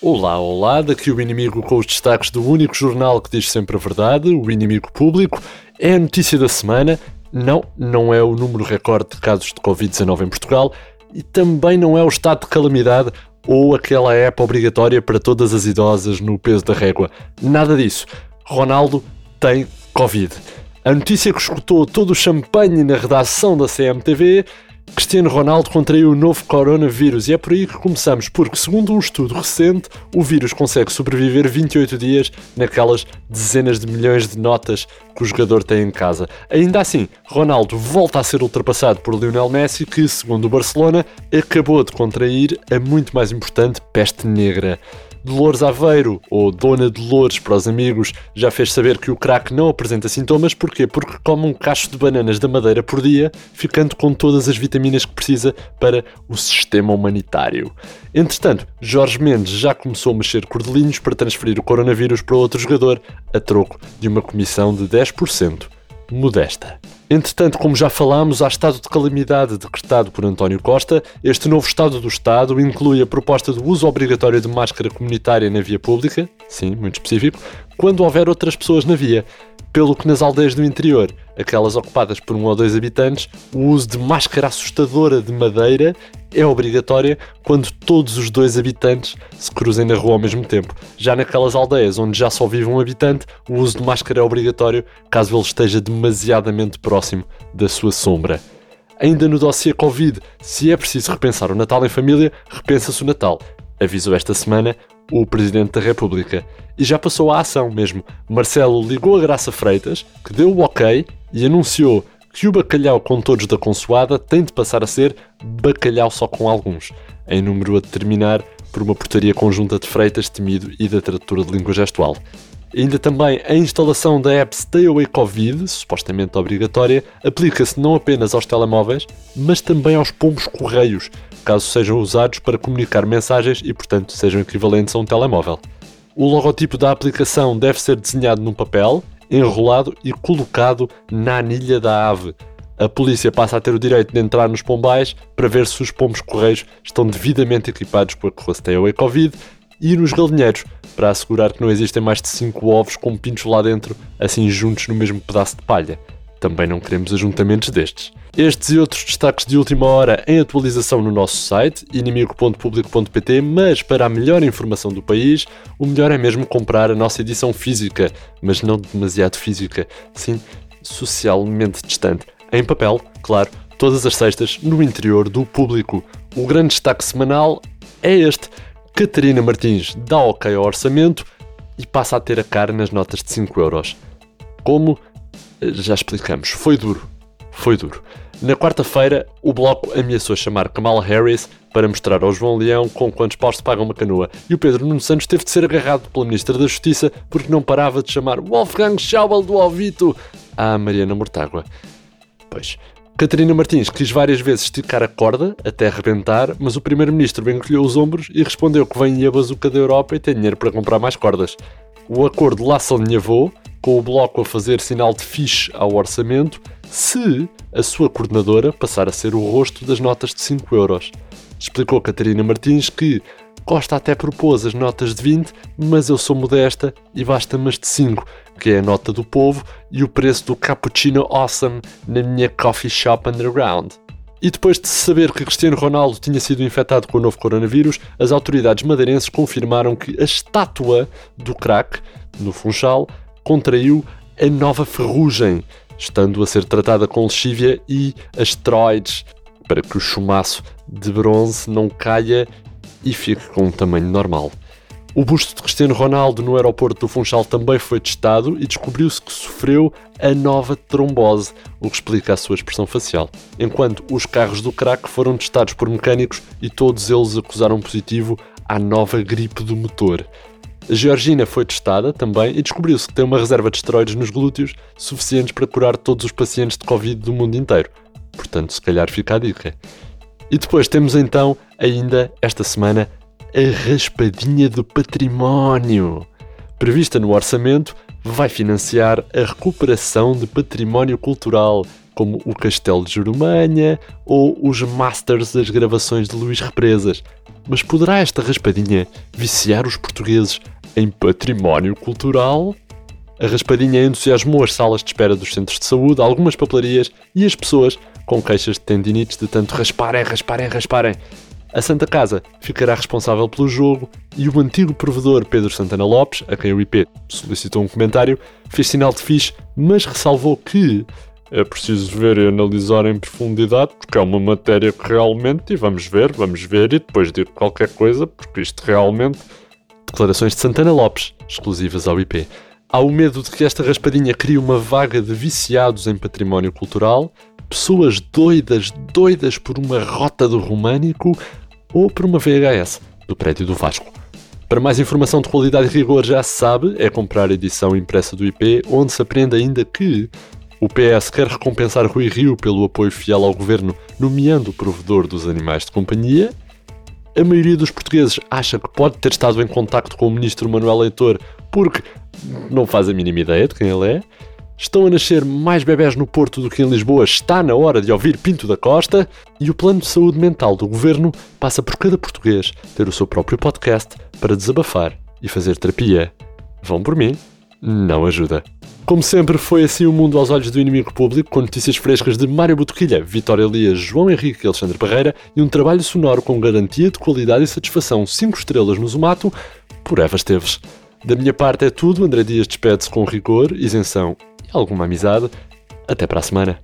Olá, olá, daqui o inimigo com os destaques do único jornal que diz sempre a verdade, o inimigo público. É a notícia da semana. Não, não é o número recorde de casos de Covid-19 em Portugal e também não é o estado de calamidade ou aquela época obrigatória para todas as idosas no peso da régua. Nada disso. Ronaldo tem Covid. A notícia que escutou todo o champanhe na redação da CMTV Cristiano Ronaldo contraiu o novo coronavírus e é por aí que começamos, porque, segundo um estudo recente, o vírus consegue sobreviver 28 dias naquelas dezenas de milhões de notas que o jogador tem em casa. Ainda assim, Ronaldo volta a ser ultrapassado por Lionel Messi, que, segundo o Barcelona, acabou de contrair a muito mais importante peste negra. Dolores Aveiro, ou Dona Dolores para os amigos, já fez saber que o crack não apresenta sintomas. Porquê? Porque come um cacho de bananas da madeira por dia, ficando com todas as vitaminas que precisa para o sistema humanitário. Entretanto, Jorge Mendes já começou a mexer cordelinhos para transferir o coronavírus para outro jogador, a troco de uma comissão de 10% modesta. Entretanto, como já falámos, há estado de calamidade decretado por António Costa. Este novo estado do Estado inclui a proposta do uso obrigatório de máscara comunitária na via pública, sim, muito específico, quando houver outras pessoas na via pelo que nas aldeias do interior, aquelas ocupadas por um ou dois habitantes, o uso de máscara assustadora de madeira é obrigatória quando todos os dois habitantes se cruzem na rua ao mesmo tempo. Já naquelas aldeias onde já só vive um habitante, o uso de máscara é obrigatório caso ele esteja demasiadamente próximo da sua sombra. Ainda no dossiê Covid, se é preciso repensar o Natal em família, repensa-se o Natal. Avisou esta semana o Presidente da República. E já passou à ação mesmo. Marcelo ligou a Graça Freitas, que deu o ok e anunciou que o bacalhau com todos da consoada tem de passar a ser bacalhau só com alguns, em número a determinar por uma portaria conjunta de Freitas, Temido e da Tradutora de Língua Gestual. Ainda também a instalação da app Stay Away Covid, supostamente obrigatória, aplica-se não apenas aos telemóveis, mas também aos pombos correios, caso sejam usados para comunicar mensagens e, portanto, sejam equivalentes a um telemóvel. O logotipo da aplicação deve ser desenhado num papel, enrolado e colocado na anilha da ave. A polícia passa a ter o direito de entrar nos pombais para ver se os pombos correios estão devidamente equipados com a Stay Away Covid e nos galinheiros para assegurar que não existem mais de 5 ovos com pintos lá dentro, assim juntos no mesmo pedaço de palha. Também não queremos ajuntamentos destes. Estes e outros destaques de última hora em atualização no nosso site, inimigo.publico.pt, mas para a melhor informação do país, o melhor é mesmo comprar a nossa edição física, mas não demasiado física, sim, socialmente distante. Em papel, claro, todas as sextas, no interior do público. O grande destaque semanal é este. Catarina Martins dá ok ao orçamento e passa a ter a cara nas notas de 5 euros. Como? Já explicamos. Foi duro. Foi duro. Na quarta-feira, o Bloco ameaçou chamar Kamala Harris para mostrar ao João Leão com quantos paus se paga uma canoa. E o Pedro Nuno Santos teve de ser agarrado pela Ministra da Justiça porque não parava de chamar Wolfgang Schauble do Alvito à Mariana Mortágua. Pois, Catarina Martins quis várias vezes esticar a corda até arrebentar, mas o Primeiro-Ministro encolheu os ombros e respondeu que vem a bazuca da Europa e tem dinheiro para comprar mais cordas. O acordo alinhavou, com o Bloco a fazer sinal de fixe ao orçamento, se a sua coordenadora passar a ser o rosto das notas de 5 euros. Explicou Catarina Martins que Costa até propôs as notas de 20, mas eu sou modesta e basta-me as de 5, que é a nota do povo e o preço do cappuccino awesome na minha coffee shop underground. E depois de saber que Cristiano Ronaldo tinha sido infectado com o novo coronavírus, as autoridades madeirenses confirmaram que a estátua do crack, no Funchal, contraiu a nova ferrugem, estando a ser tratada com lexívia e asteroides, para que o chumaço de bronze não caia e fique com um tamanho normal. O busto de Cristiano Ronaldo no aeroporto do Funchal também foi testado e descobriu-se que sofreu a nova trombose, o que explica a sua expressão facial. Enquanto os carros do crack foram testados por mecânicos e todos eles acusaram positivo à nova gripe do motor. A Georgina foi testada também e descobriu-se que tem uma reserva de esteroides nos glúteos suficientes para curar todos os pacientes de Covid do mundo inteiro. Portanto, se calhar fica a dica. E depois temos então, ainda esta semana, a raspadinha do património. Prevista no orçamento, vai financiar a recuperação de património cultural, como o Castelo de Jurumanha ou os Masters das gravações de Luís Represas. Mas poderá esta raspadinha viciar os portugueses em património cultural? A raspadinha entusiasmou as salas de espera dos centros de saúde, algumas papelarias e as pessoas com queixas de tendinites de tanto rasparem, rasparem, rasparem. A Santa Casa ficará responsável pelo jogo e o antigo provedor Pedro Santana Lopes, a quem o IP solicitou um comentário, fez sinal de fixe, mas ressalvou que é preciso ver e analisar em profundidade, porque é uma matéria que realmente, e vamos ver, vamos ver, e depois digo qualquer coisa, porque isto realmente. Declarações de Santana Lopes, exclusivas ao IP. Há o medo de que esta raspadinha crie uma vaga de viciados em património cultural, pessoas doidas, doidas por uma rota do românico ou por uma VHS do prédio do Vasco. Para mais informação de qualidade e rigor, já se sabe, é comprar a edição impressa do IP, onde se aprende ainda que o PS quer recompensar Rui Rio pelo apoio fiel ao governo, nomeando o provedor dos animais de companhia. A maioria dos portugueses acha que pode ter estado em contacto com o ministro Manuel Leitor porque não faz a mínima ideia de quem ele é. Estão a nascer mais bebés no Porto do que em Lisboa, está na hora de ouvir Pinto da Costa. E o plano de saúde mental do governo passa por cada português ter o seu próprio podcast para desabafar e fazer terapia. Vão por mim, não ajuda. Como sempre, foi assim o mundo aos olhos do inimigo público, com notícias frescas de Mário Botoquilha, Vitória Elias, João Henrique e Alexandre Barreira e um trabalho sonoro com garantia de qualidade e satisfação 5 estrelas no Zumato, por Eva Esteves. Da minha parte é tudo, André Dias despede-se com rigor, isenção e alguma amizade. Até para a semana.